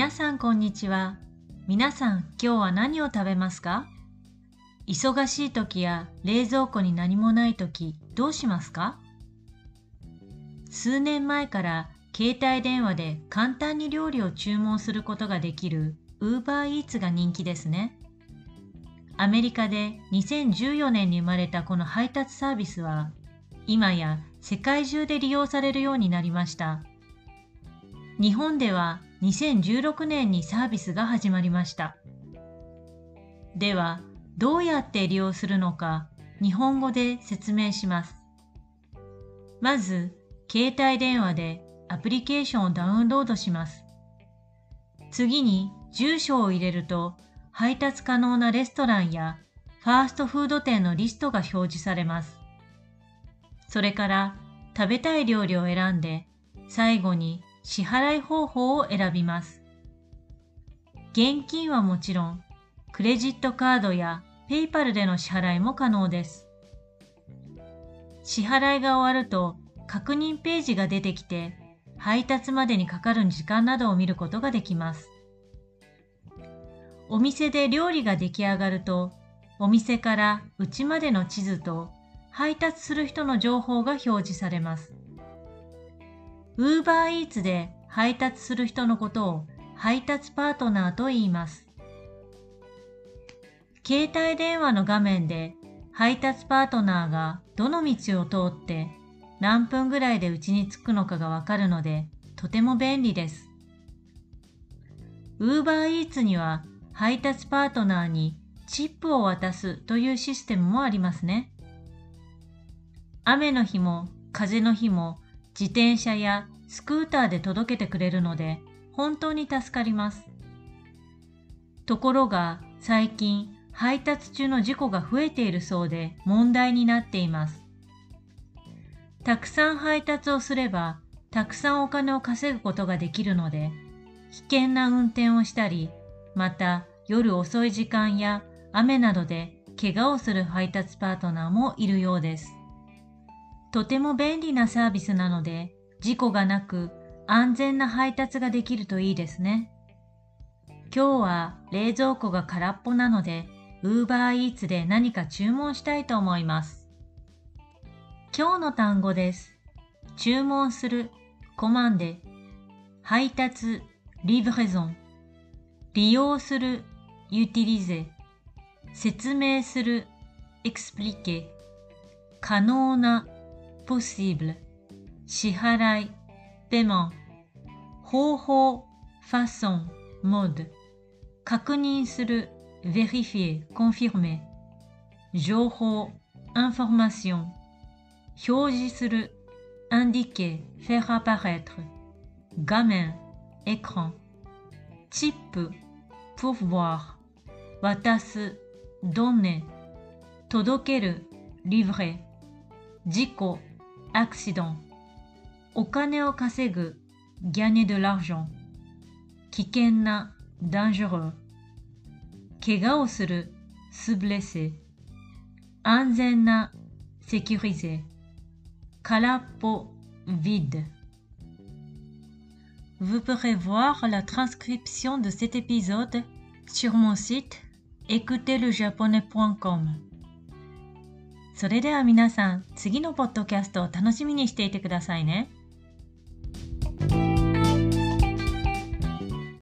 皆さんこんにちは。皆さん今日は何を食べますか？忙しい時や冷蔵庫に何もない時どうしますか？数年前から携帯電話で簡単に料理を注文することができる UberEats が人気ですね。アメリカで2014年に生まれたこの配達サービスは今や世界中で利用されるようになりました。日本では2016年にサービスが始まりました。では、どうやって利用するのか日本語で説明します。まず、携帯電話でアプリケーションをダウンロードします。次に住所を入れると配達可能なレストランやファーストフード店のリストが表示されます。それから食べたい料理を選んで最後に支払い方法を選びます。現金はもちろん、クレジットカードやペイパルでの支払いも可能です。支払いが終わると確認ページが出てきて、配達までにかかる時間などを見ることができます。お店で料理が出来上がると、お店から家までの地図と配達する人の情報が表示されます。ウーバーイーツで配達する人のことを配達パートナーと言います。携帯電話の画面で配達パートナーがどの道を通って何分ぐらいでうちに着くのかがわかるのでとても便利です。ウーバーイーツには配達パートナーにチップを渡すというシステムもありますね。雨の日も風の日も自転車やスクーターで届けてくれるので本当に助かります。ところが最近配達中の事故が増えているそうで問題になっています。たくさん配達をすればたくさんお金を稼ぐことができるので危険な運転をしたりまた夜遅い時間や雨などで怪我をする配達パートナーもいるようです。とても便利なサービスなので、事故がなく安全な配達ができるといいですね。今日は冷蔵庫が空っぽなので、ウーバーイーツで何か注文したいと思います。今日の単語です。注文する、 commander、配達、 livraison、利用する、 utiliser、説明する、 expliquer、可能な、possible 支払い paiement 方法 façon mode 確認する vérifier confirmer 情報 information 表示する indiquer faire apparaître 画面 écran チップ pourvoir 渡す donner 届ける livrer 事故 accident お金を稼ぐ gagner de l'argent 危険な dangereux 怪我をする se blesser 安全な sécuriser 空っぽ vide Vous pourrez voir la transcription de cet épisode sur mon site écouterlejaponais.com それでは皆さん、次のポッドキャストを楽しみにしていてくださいね。